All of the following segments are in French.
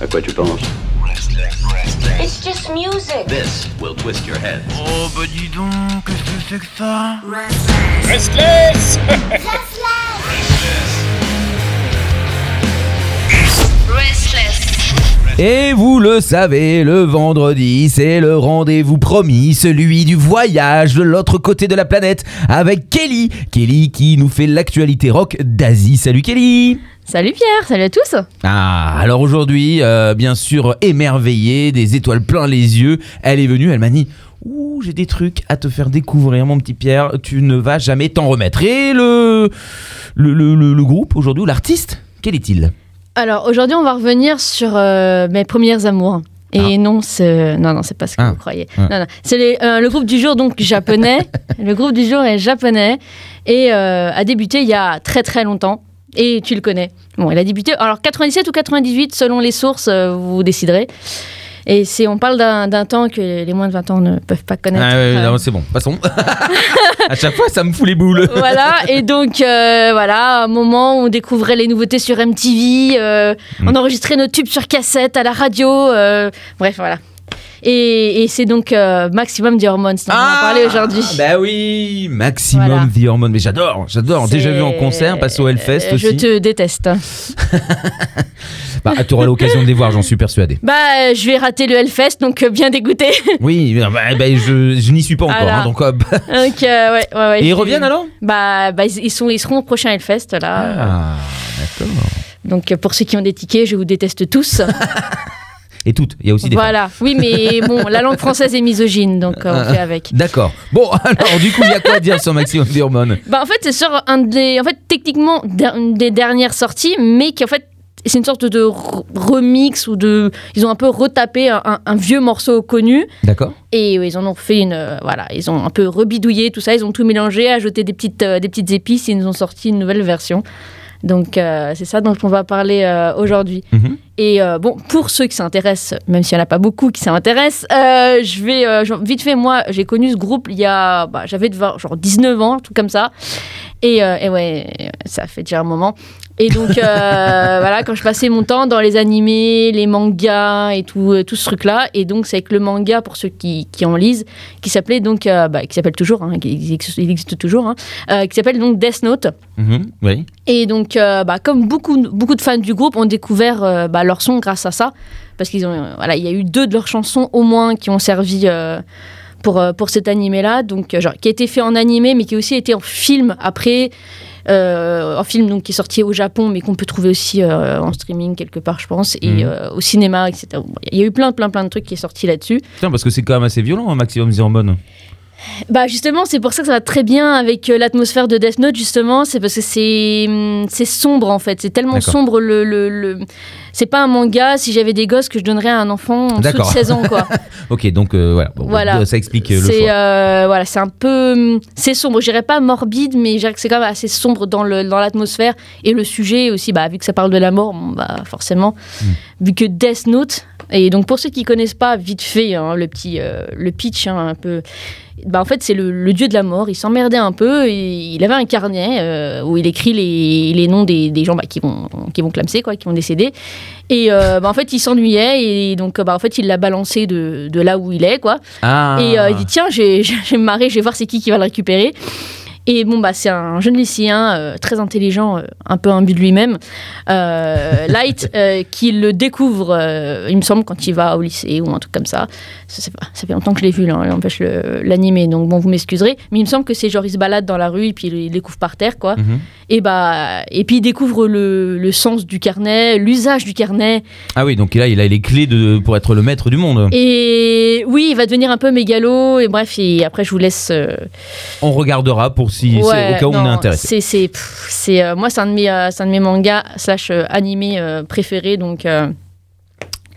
À quoi tu penses It's just music. This will twist your head. Oh bah dis donc, qu'est-ce que c'est que ça Restless Restless. Et vous le savez, le vendredi, c'est le rendez-vous promis, celui du voyage de l'autre côté de la planète avec Kelly. Kelly qui nous fait l'actualité rock d'Asie. Salut Kelly Salut Pierre, salut à tous. Ah, alors aujourd'hui, euh, bien sûr, émerveillée, des étoiles plein les yeux, elle est venue, elle m'a dit Ouh, j'ai des trucs à te faire découvrir, mon petit Pierre, tu ne vas jamais t'en remettre. Et le, le, le, le- le groupe aujourd'hui, ou l'artiste, quel est-il? Alors aujourd'hui, on va revenir sur euh, mes premières amours. Et non, c'est non, non, c'est pas ce que Ah. vous croyez. Ah. Non, non. C'est les- euh, le groupe du jour, donc japonais. le groupe du jour est japonais et euh, a débuté il y a très très longtemps. Et tu le connais. Bon, il a débuté. Alors 97 ou 98, selon les sources, euh, vous déciderez. Et c'est, on parle d'un, temps que les moins de 20 ans ne peuvent pas connaître. Ah ouais, Euh, c'est bon, passons. à chaque fois, ça me fout les boules. voilà, et donc euh, voilà, un moment où on découvrait les nouveautés sur MTV, euh, Mm. on enregistrait nos tubes sur cassette à la radio, bref, voilà. Et, et c'est donc euh, Maximum The Hormones dont on va parler aujourd'hui. Bah oui, Maximum Voilà. The Hormone. Mais j'adore, j'adore. Déjà vu en concert, passé au Hellfest Euh, aussi. Je te déteste. Bah, tu auras l'occasion de les voir, j'en suis persuadé. Bah, je vais rater le Hellfest, donc euh, bien dégoûté. Oui, bah, bah, je, je n'y suis pas encore. Voilà. hein, donc, ouais, ouais, ouais, Et ils reviennent alors? Bah, bah, ils, ils sont, ils seront au prochain Hellfest, là. Ah, d'accord. Donc, euh, pour ceux qui ont des tickets, je vous déteste tous. Et toutes, il y a aussi des femmes. voilà. Oui, mais bon, la langue française est misogyne, donc euh, on fait avec. D'accord. Bon, alors du coup, il y a quoi à dire sur Maximum Hormone Bah en fait c'est sur un des en fait techniquement une des dernières sorties mais qui en fait c'est une sorte de re- remix ou de ils ont un peu retapé un, un- un vieux morceau connu D'accord. et ils en ont fait une euh, voilà ils ont un peu rebidouillé tout ça ils ont tout mélangé ajouté des petites euh, des petites épices et ils nous ont sorti une nouvelle version donc euh, c'est ça dont on va parler euh, aujourd'hui Mhm. et euh, bon pour ceux qui s'intéressent même s'il n'y en a pas beaucoup qui s'intéressent je vais vite fait moi j'ai connu ce groupe il y a bah, j'avais genre 19 ans tout comme ça et, et ouais, ça fait déjà un moment. Et donc, euh, voilà, quand je passais mon temps dans les animés, les mangas et tout, euh, tout ce truc-là. Et donc, c'est avec le manga, pour ceux qui, qui en lisent, qui s'appelait donc, euh, bah, qui s'appelle toujours, hein, qui existe, il existe toujours, hein, euh, qui s'appelle donc Death Note. Mhm, Oui. Et donc, bah, comme beaucoup, beaucoup de fans du groupe ont découvert bah, leur son grâce à ça, parce qu'ils ont, voilà, il y a eu deux de leurs chansons au moins qui ont servi pour, pour cet animé-là, donc genre qui a été fait en animé, mais qui a aussi été en film après, euh, en film donc qui est sorti au Japon, mais qu'on peut trouver aussi euh, en streaming quelque part, je pense, et Mhm. euh, au cinéma, etc. Il y a eu plein, plein, plein de trucs qui est sorti là-dessus. Putain, parce que c'est quand même assez violent, hein, Maximum. Bah justement, c'est pour ça que ça va très bien avec euh, l'atmosphère de Death Note justement, c'est parce que c'est hum, c'est sombre en fait, c'est tellement sombre le, le, le- c'est pas un manga si j'avais des gosses que je donnerais à un enfant en dessous de D'accord. 16 ans quoi. Ok, donc euh, voilà. Bon, Voilà. Ça explique euh, le choix. euh, voilà, c'est un peu hum, c'est sombre, je dirais pas morbide mais je dirais que c'est quand même assez sombre dans le dans l'atmosphère et le sujet aussi bah vu que ça parle de la mort, bon, bah forcément Hmm. vu que Death Note et donc pour ceux qui connaissent pas vite fait hein, le petit euh, le pitch hein, un peu bah, en fait, c'est le, le dieu de la mort. Il s'emmerdait un peu. Et il avait un carnet euh, où il écrit les, les noms des, des gens bah, qui vont qui vont clamser, quoi, qui vont décéder. Et euh, bah, en fait, il s'ennuyait et donc bah, en fait, il l'a balancé de, de là où il est, quoi. Ah. Et euh, il dit tiens, j'ai- je vais me marrer, je vais voir c'est qui qui va le récupérer. Et bon, bah, c'est un jeune lycéen euh, très intelligent, euh, un peu imbu de lui-même, euh, Light, qui le découvre, il me semble, quand il va au lycée ou un truc comme ça. Ça, pas- fait longtemps que je l'ai vu, là, hein, n'empêche le- l'animé, donc bon, vous m'excuserez. Mais il me semble que c'est genre, il se balade dans la rue et puis il, découvre par terre, quoi. Mhm. Et, bah, et puis il découvre le, le sens du carnet, l'usage du carnet. Ah oui, donc là, il a les clés de, pour être le maître du monde. Et oui, il va devenir un peu mégalo. Et bref, et après, je vous laisse. euh, On regardera pour si, c'est Ouais, au cas où on est intéressé. C'est, c'est, euh, moi, c'est un de mes, euh, c'est un de mes mangas slash animés préférés. Donc,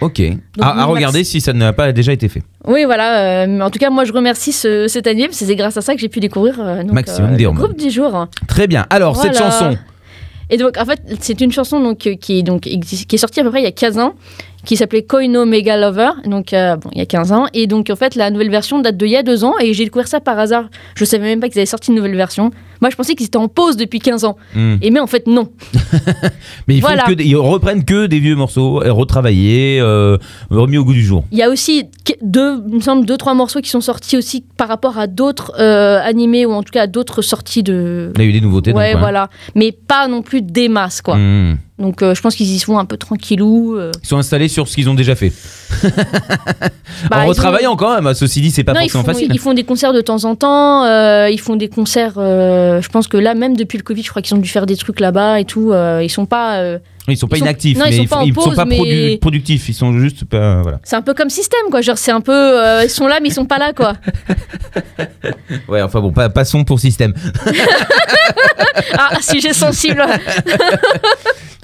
Ok. à, regarder si ça n'a pas déjà été fait. oui, voilà. euh, mais en tout cas, moi, je remercie ce, cet anime. parce que C'est grâce à ça que j'ai pu découvrir euh, donc, Maximum euh, des le groupe du jour. Très bien. Alors, cette chanson. Et donc, en fait, c'est une chanson donc, euh, qui, est, donc, qui est sortie à peu près il y a 15 ans qui s'appelait Koino Mega Lover, donc euh, bon, il y a 15 ans. Et donc en fait, la nouvelle version date d'il y a deux ans et j'ai découvert ça par hasard. Je savais même pas qu'ils avaient sorti une nouvelle version. Moi, je pensais qu'ils étaient en pause depuis 15 ans. Hmm. Et mais en fait, non. Mais ils, Voilà. que des- ils reprennent que des vieux morceaux, euh, retravaillés, euh, remis au goût du jour. Il y a aussi deux, il me semble, deux, trois morceaux qui sont sortis aussi par rapport à d'autres euh, animés ou en tout cas à d'autres sorties de. Il y a eu des nouveautés. Ouais, donc, voilà. Mais pas non plus des masses, quoi. Hmm. Donc euh, je pense qu'ils y sont un peu tranquillou. euh. Ils sont installés sur ce qu'ils ont déjà fait. Bah, en ont- retravaillant quand même, ceci dit, c'est pas Non, ils forcément font, facile. ils font des concerts de temps en temps. euh, ils font des concerts. je pense que là, même depuis le Covid, je crois qu'ils ont dû faire des trucs là-bas et tout. ils sont pas. Ils sont pas ils sont- inactifs, non, ils mais sont ils, pas sont pause, pas mais- produ- productifs. Ils sont juste pas. Voilà. c'est un peu comme système, quoi. Genre, c'est un peu. euh, ils sont là, mais ils sont pas là, quoi. Ouais, enfin bon, pas- passons pour système. Ah, sujet sensible.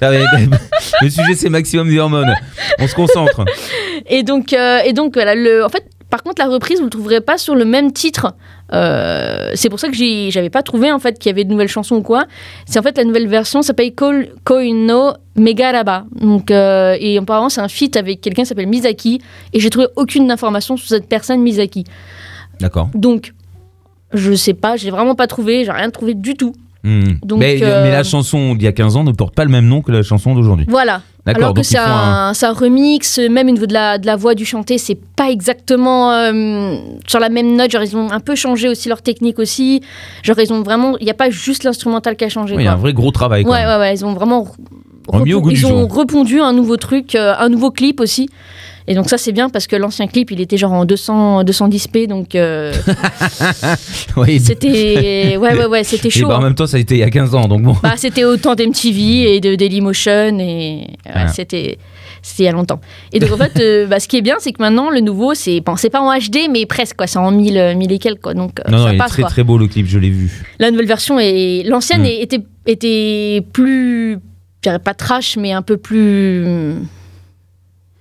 Le sujet, c'est maximum des hormones. On se concentre. Et donc, euh, et donc voilà, le, en fait, par contre, la reprise, vous ne le trouverez pas sur le même titre. Euh, c'est pour ça que j'avais pas trouvé en fait qu'il y avait de nouvelles chansons ou quoi. C'est en fait la nouvelle version s'appelle Ko- Koino Megaraba. Donc, euh, et apparemment, c'est un feat avec quelqu'un qui s'appelle Misaki. Et j'ai trouvé aucune information sur cette personne Misaki. D'accord. Donc, je sais pas, j'ai vraiment pas trouvé, j'ai rien trouvé du tout. Hmm. Donc, mais, euh, mais la chanson d'il y a 15 ans ne porte pas le même nom que la chanson d'aujourd'hui. Voilà. Alors que c'est un- un, c'est un remix, même au niveau de la, de la voix du chanté, c'est pas exactement euh, sur la même note. Genre, ils ont un peu changé aussi leur technique aussi. Genre, ils ont vraiment. Il n'y a pas juste l'instrumental qui a changé. Oui, il y a un vrai gros travail. ouais, ouais, ouais, ils ont vraiment. Au ils ont jour. repondu un nouveau truc, euh, un nouveau clip aussi. Et donc ça c'est bien parce que l'ancien clip il était genre en 200 210p donc euh, Oui. c'était ouais ouais ouais c'était Et chaud. bah, en hein. même temps, ça a été il y a 15 ans, donc bon. Bah, c'était autant d'MTV et de Dailymotion et ouais, Ah. c'était c'était il y a longtemps. Et donc en fait, euh, bah, ce qui est bien, c'est que maintenant le nouveau, c'est bon, c'est pas en HD, mais presque quoi, c'est en 1000, euh, 1000 et quelques quoi. Donc non, non, ça il est très quoi. très beau le clip, je l'ai vu. La nouvelle version et l'ancienne Mm. est- était était plus, je dirais pas trash, mais un peu plus hum,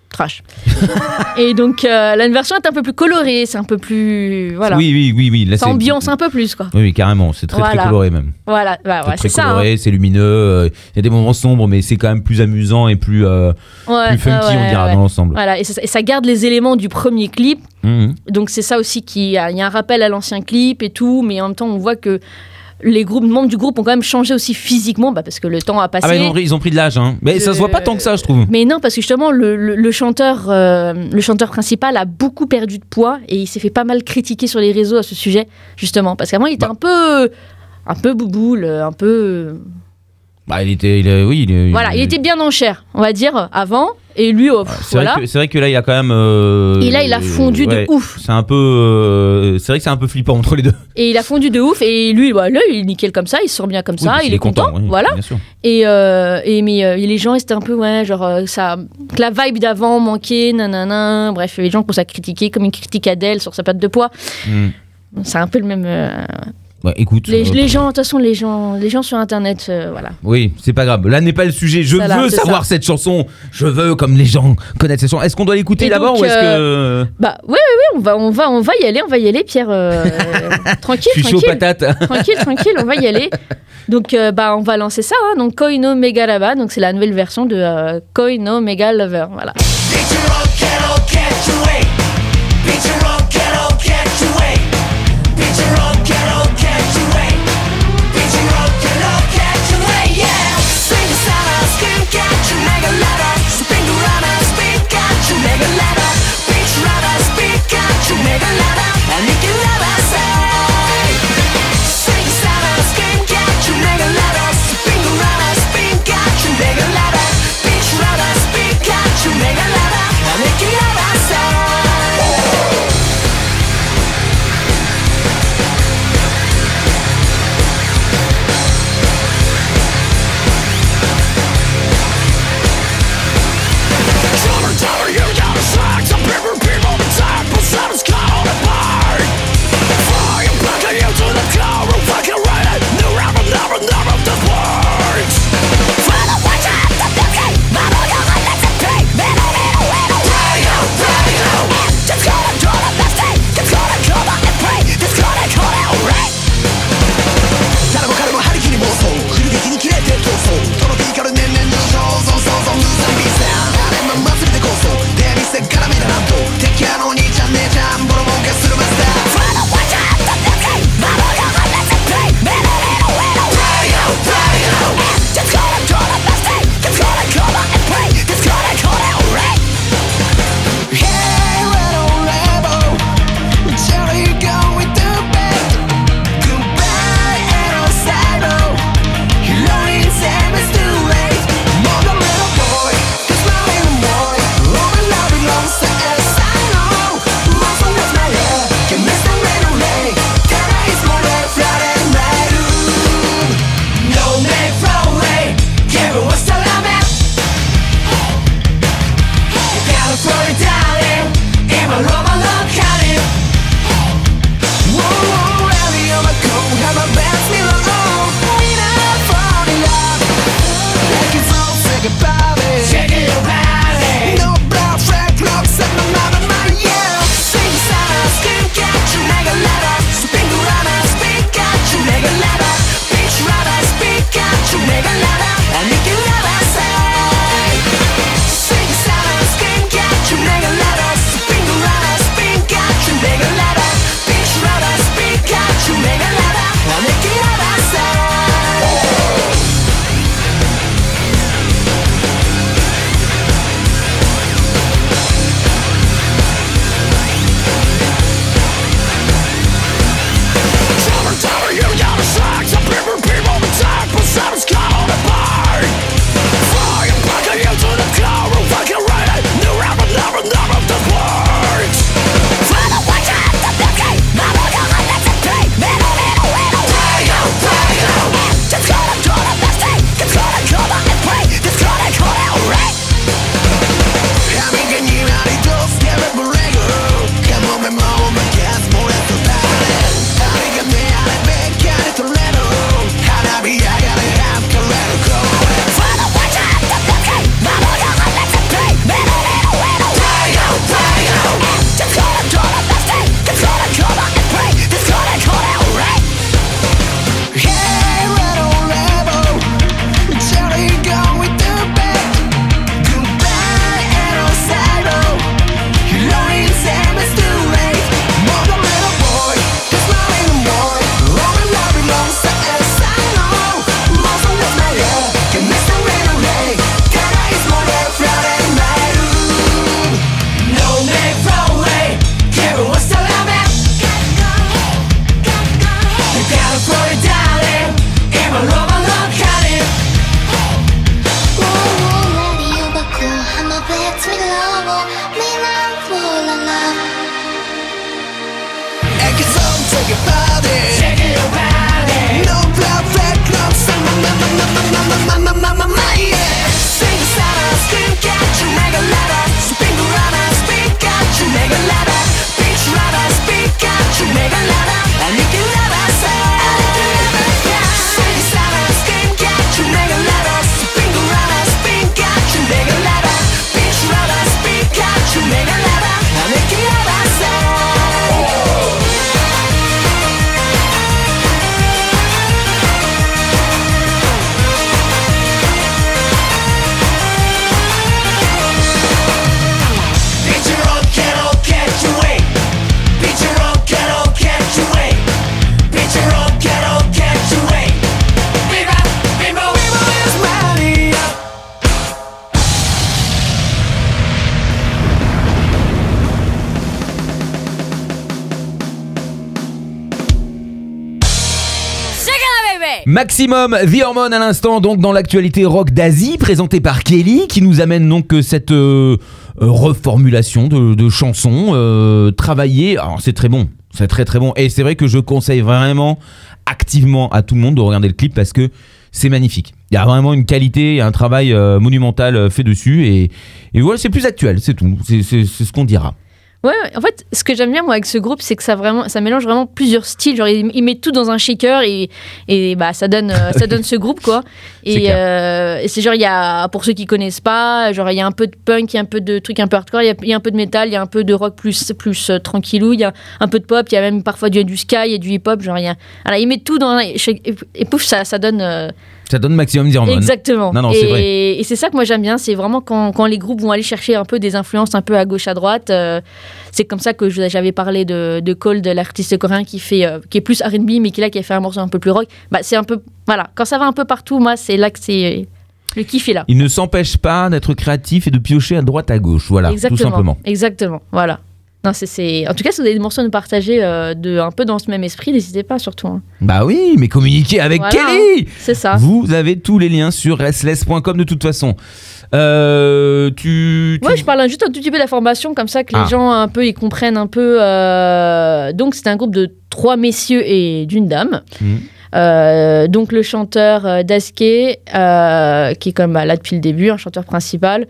trash. et donc euh, la version est un peu plus colorée, c'est un peu plus voilà, Oui, oui, oui, oui. Là, ça c'est- ambiance un peu plus quoi. Oui, oui, carrément. C'est très très coloré même. Voilà, bah, ouais, c'est ça. hein. coloré, c'est lumineux. euh, Il y a des moments sombres, mais c'est quand même plus amusant et plus, euh, Ouais, plus funky, ouais, on dira, dans l'ensemble. Voilà, et ça, et ça garde les éléments du premier clip. Mhm. Donc c'est ça aussi qui il y a un rappel à l'ancien clip et tout, mais en même temps on voit que les groupes membres du groupe ont quand même changé aussi physiquement, bah, parce que le temps a passé. Ah, bah, ils, ont, pris- ils ont pris de l'âge, hein. Mais ça se voit pas tant que ça, je trouve. Mais non, parce que justement, le, le- le chanteur, euh, le chanteur principal a beaucoup perdu de poids et il s'est fait pas mal critiquer sur les réseaux à ce sujet, justement. Parce qu'avant, il était Bah. un peu. Un peu bouboule, un peu. Bah, il était. il est- oui, il est- Voilà, il était bien en chair, on va dire, avant. Et lui, oh, pff, C'est voilà. vrai, que- c'est vrai que là, il a quand même. euh, Et là, il a fondu ouais, de ouf. C'est un peu. euh, c'est vrai que c'est un peu flippant entre les deux. Et il a fondu de ouf. Et lui, bah, là, il est nickel comme ça, il se sent bien comme Oui, ça, il est content. oui, voilà. Bien sûr. Et, euh, et mais euh, les gens, c'était un peu, ouais, genre, euh, ça, que la vibe d'avant manquait, nanana. Bref, les gens commencent à critiquer comme une critique Adèle sur sa patte de poids. Mhm. C'est un peu le même. Euh, écoute. les, euh, les gens, de toute façon, les gens, les gens sur Internet, euh, voilà. Oui, c'est pas grave. Là n'est pas le sujet. Je Ça, là, veux c'est savoir cette chanson. Je veux, comme les gens connaissent cette chanson. Est-ce qu'on doit l'écouter Et d'abord donc, ou est-ce que. Bah, ouais, ouais, ouais, on va, on va, on va y aller, on va y aller, Pierre. euh, tranquille, Je suis chaud tranquille, patate. tranquille, tranquille, on va y aller. Donc, euh, bah, on va lancer ça. Hein, donc, Koino Mega Lava, donc c'est la nouvelle version de euh, Koino Mega Lover, voilà. Maximum The Hormone à l'instant, donc dans l'actualité rock d'Asie, présentée par Kelly, qui nous amène donc euh, cette euh, euh, reformulation de, de chansons travaillée. Alors c'est très bon, c'est très très bon. Et c'est vrai que je conseille vraiment activement à tout le monde de regarder le clip parce que c'est magnifique. Il y a vraiment une qualité, un travail monumental fait dessus et, voilà, c'est plus actuel, c'est tout. C'est ce qu'on dira. Ouais, en fait, ce que j'aime bien moi avec ce groupe, c'est que ça vraiment, ça mélange vraiment plusieurs styles. Genre, ils, ils mettent tout dans un shaker et, et bah ça donne, euh, ça donne ce groupe quoi. Et, euh, et c'est genre il y a, pour ceux qui connaissent pas, genre il y a un peu de punk, il y a un peu de trucs un peu hardcore, il y a, il y a un peu de métal, il y a un peu de rock plus, plus euh, tranquillou, il y a un peu de pop, il y a même parfois du, du sky et du hip hop. Genre il y a, voilà, ils mettent tout dans un- et, et pouf ça, ça donne. euh, Ça donne Maximum The Hormone. Exactement. Non, non, et, c'est vrai. et c'est ça que moi j'aime bien, c'est vraiment quand, quand les groupes vont aller chercher un peu des influences un peu à gauche à droite. euh, c'est comme ça que j'avais parlé de, de Cole, de l'artiste coréen qui fait euh, qui est plus R&B mais qui là qui a fait un morceau un peu plus rock. Bah c'est un peu voilà, quand ça va un peu partout, moi c'est là que c'est le kiff est là. Il ne s'empêche pas d'être créatif et de piocher à droite à gauche. Voilà, Exactement. tout simplement. Exactement. Voilà. Non, c'est, c'est... En tout cas, si vous avez des morceaux à nous partager euh, de, un peu dans ce même esprit, n'hésitez pas surtout. hein. Bah oui, mais communiquez avec Voilà, Kelly C'est ça. Vous avez tous les liens sur restless.com de toute façon. Euh, tu, tu- Ouais, je parle juste un tout petit peu d'information, comme ça que les Ah. gens un peu ils comprennent un peu. euh, Donc c'est un groupe de trois messieurs et d'une dame. Mhm. Euh, donc le chanteur euh, Daske, euh, qui est comme bah, là depuis le début, un chanteur principal,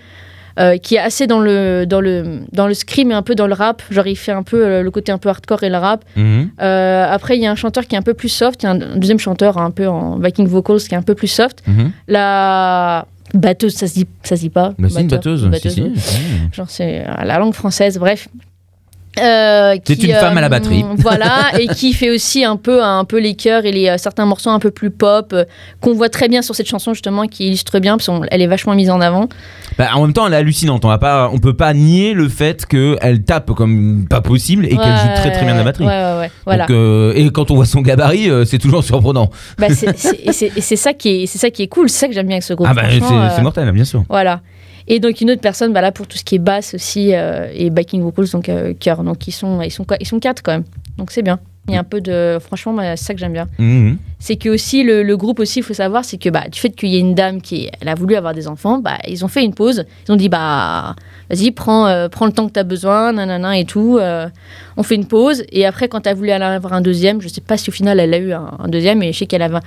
euh, qui est assez dans le dans le dans le scream et un peu dans le rap. Genre il fait un peu euh, le côté un peu hardcore et le rap. Mhm. Euh, après il y a un chanteur qui est un peu plus soft, il y a un deuxième chanteur un peu en backing vocals qui est un peu plus soft. Mhm. La batteuse, ça se dit ça se dit pas. Bah, c'est une Batteur, batteuse. si, si. si. Genre, c'est la langue française, bref. Euh, C'est une femme à la batterie. Voilà, et qui fait aussi un peu, un peu les chœurs et les, euh, certains morceaux un peu plus pop, euh, qu'on voit très bien sur cette chanson, justement, qui illustre bien, parce qu'elle est vachement mise en avant. Bah, en même temps, elle est hallucinante. On va pas, on peut pas nier le fait qu'elle tape comme pas possible et qu'elle joue très très bien de la batterie. Ouais, ouais. Voilà. Donc, euh, et quand on voit son gabarit, euh, c'est toujours surprenant. Bah, c'est- ça, qui est- c'est ça qui est cool, c'est ça que j'aime bien avec ce groupe. ah bah c'est euh, mortel, bien sûr. Voilà. Et donc une autre personne, bah là pour tout ce qui est basse aussi euh, et backing vocals, donc euh, chœur. Donc ils sont, ils sont, ils sont quatre quand même. Donc c'est bien. Il y a un peu de, franchement, bah, c'est ça que j'aime bien. Mhm. C'est que aussi le, le groupe aussi, il faut savoir, c'est que bah du fait qu'il y ait une dame qui, elle a voulu avoir des enfants, bah ils ont fait une pause. Ils ont dit bah vas-y prends, euh, prends le temps que tu as besoin, nanana et tout. euh, on fait une pause et après quand tu as voulu aller avoir un deuxième, je sais pas si au final elle a eu un, un deuxième, mais je sais qu'elle avait,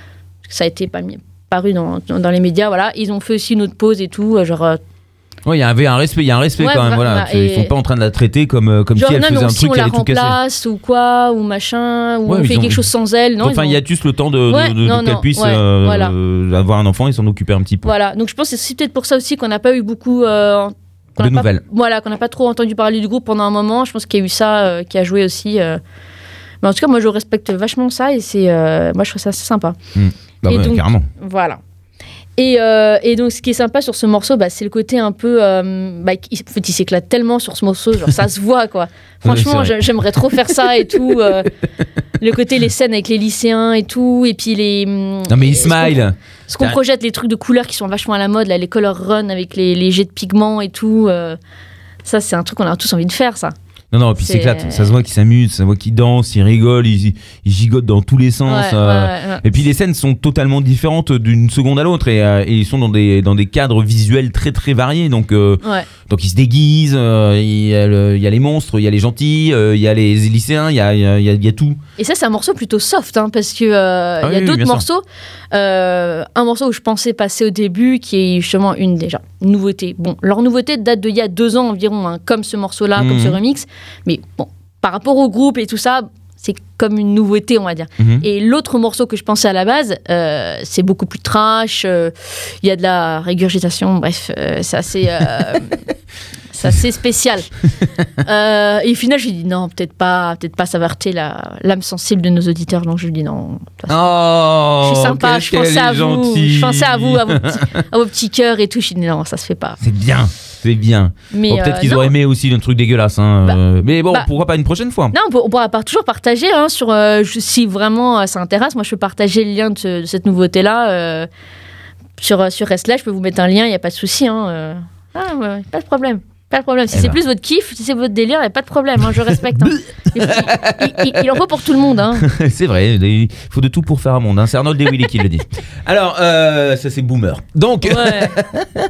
ça a été pas paru dans, dans, dans les médias, voilà. Ils ont fait aussi une autre pause et tout, euh, genre Ouais, il y avait un respect, il y a un respect Ouais, quand même. voilà, Voilà, Ils sont pas en train de la traiter comme euh, comme Genre, si elle non, faisait non, un si truc on qui la allait tout remplace ou quoi, ou machin, ou Ouais, on fait ont- quelque chose sans elle. Non, enfin, il y ont- a juste le temps de, de- Ouais, de- non, qu'elle puisse euh, voilà. avoir un enfant et s'en occuper un petit peu. Voilà, donc je pense que c'est peut-être pour ça aussi qu'on n'a pas eu beaucoup. euh, De n'a pas- nouvelles. voilà, qu'on n'a pas trop entendu parler du groupe pendant un moment. Je pense qu'il y a eu ça euh, qui a joué aussi. euh. Mais en tout cas, moi, je respecte vachement ça et c'est, euh, moi, je trouve ça assez sympa. Bah Et ouais, donc- carrément. Voilà. Et, euh, et donc, ce qui est sympa sur ce morceau, bah, c'est le côté un peu. euh, bah, il, en fait, il s'éclate tellement sur ce morceau, genre ça se voit, quoi. Franchement, j'aimerais trop faire ça et tout. euh, le côté, les scènes avec les lycéens et tout. Et puis les. hum, Non mais il smile. Ce qu'on projette, les trucs de couleurs qui sont vachement à la mode, là, les color run avec les, les jets de pigments et tout. ça, c'est un truc qu'on a tous envie de faire, ça. Non, non, puis C'est- s'éclate. Ça se voit qu'ils s'amusent, ça se voit qu'ils dansent, ils rigolent, ils, ils gigotent dans tous les sens. Ouais, euh, ouais, ouais. Et puis les scènes sont totalement différentes d'une seconde à l'autre et, euh, et ils sont dans des, dans des cadres visuels très très variés. Donc, euh, donc ils se déguisent, il, y a le- il y a les monstres, il y a les gentils, il y a les lycéens, il y a, il y a- il y tout. Et ça, c'est un morceau plutôt soft, hein, parce euh, Ah il y a oui, d'autres morceaux. Un morceau où je pensais passer au début, qui est justement une déjà nouveauté. Bon, leur nouveauté date d'il y a deux ans environ, hein, comme ce morceau-là, comme Mhm. ce remix. Mais bon, par rapport au groupe et tout ça, c'est comme une nouveauté, on va dire. Mhm. Et l'autre morceau que je pensais à la base, euh, c'est beaucoup plus trash. euh, Il y a de la régurgitation. Bref, euh, c'est assez. c'est assez spécial. Et au final, je lui dis non, peut-être pas, peut-être pas, ça va heurter l'âme sensible de nos auditeurs. Donc je lui dis non. Oh, je suis sympa, je pensais à vous, je pensais à vous, à vos petits, à vos petits cœurs et tout. Je lui dis non, ça se fait pas. C'est bien, bien. Mais Bon, Peut-être euh, qu'ils auraient aimé aussi un truc dégueulasse. hein, Bah, euh, mais bon, bah. pourquoi pas une prochaine fois Non, on, peut- on pourra pas toujours partager hein, sur euh, je- si vraiment ça intéresse. Moi, je peux partager le lien de, ce- de cette nouveauté-là euh, sur sur Restless. Je peux vous mettre un lien, il y a pas de souci. Hein. Ah, ouais, pas de problème. Pas de problème. Si Eh c'est ben. plus votre kiff, si c'est votre délire, il n'y a pas de problème. hein, je respecte. hein. il, il- il- il en faut pour tout le monde. Hein. c'est vrai, il faut de tout pour faire un monde. C'est Arnold Willy qui le dit. Alors, euh, ça c'est boomer. Donc, Ouais.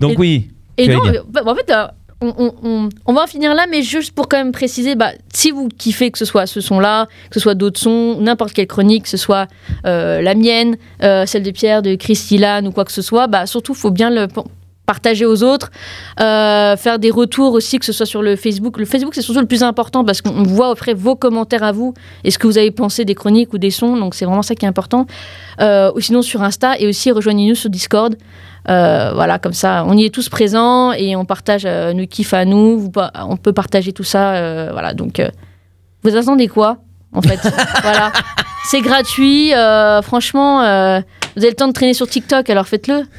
donc Et- oui. Et dire. bah, en fait, euh, on, on- on- on va en finir là, mais juste pour quand même préciser, bah, si vous kiffez que ce soit ce son-là, que ce soit d'autres sons, n'importe quelle chronique, que ce soit euh, la mienne, euh, celle de Pierre, de Christilan ou quoi que ce soit, bah, surtout, il faut bien le partager aux autres, euh, faire des retours aussi, que ce soit sur le Facebook. Le Facebook, c'est surtout le plus important parce qu'on voit après vos commentaires à vous et ce que vous avez pensé des chroniques ou des sons, donc c'est vraiment ça qui est important. Euh, ou sinon sur Insta et aussi rejoignez-nous sur Discord. Euh, voilà, comme ça, on y est tous présents et on partage euh, nos kiffs à nous. Vous on peut partager tout ça. euh, voilà, donc euh, vous attendez quoi en fait? Voilà, c'est gratuit. euh, franchement, euh, vous avez le temps de traîner sur TikTok, alors faites-le.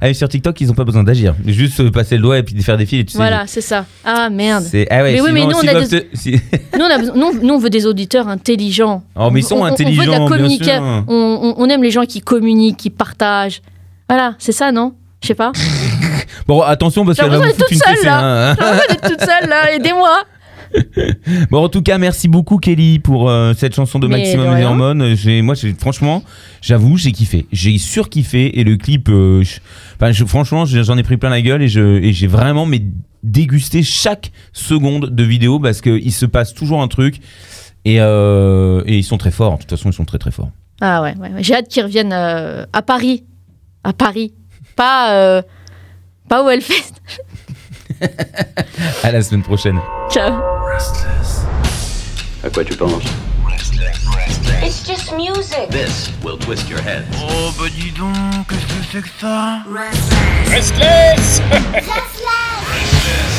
Ah, sur TikTok, ils ont pas besoin d'agir. Juste passer le doigt et puis faire des fils. Tu sais, Voilà, c'est ça. Ah merde. Ah ouais, Mais oui, mais nous, on a des- te- Nous on, a besoin- nous, nous, on veut des auditeurs intelligents. Oh, mais ils sont On- on- On veut de intelligents, la bien communiquer. sûr. On, on- on aime les gens qui communiquent, qui partagent. Voilà, c'est ça, non? Je sais pas. Bon, attention parce qu'elle va vous foutre une toute seule, fessée. hein. J'ai l'impression d'être toute seule là, aidez-moi. Bon, en tout cas, merci beaucoup Kelly pour euh, cette chanson de Mais Maximum de rien. Hormone. J'ai, moi, j'ai, franchement, j'avoue, j'ai kiffé. J'ai surkiffé et le clip, euh, je- enfin, je- franchement, j'en ai pris plein la gueule et, je, et j'ai vraiment mais, dégusté chaque seconde de vidéo parce qu'il se passe toujours un truc et, euh, et ils sont très forts. De toute façon, ils sont très très forts. Ah ouais, ouais, ouais. j'ai hâte qu'ils reviennent euh, à Paris. À Paris. Pas, euh, pas au Hellfest. À la semaine prochaine. Ciao. À quoi tu penses? It's just music. This will twist your head. Oh bah dis donc, qu'est-ce que c'est que ça? Restless Restless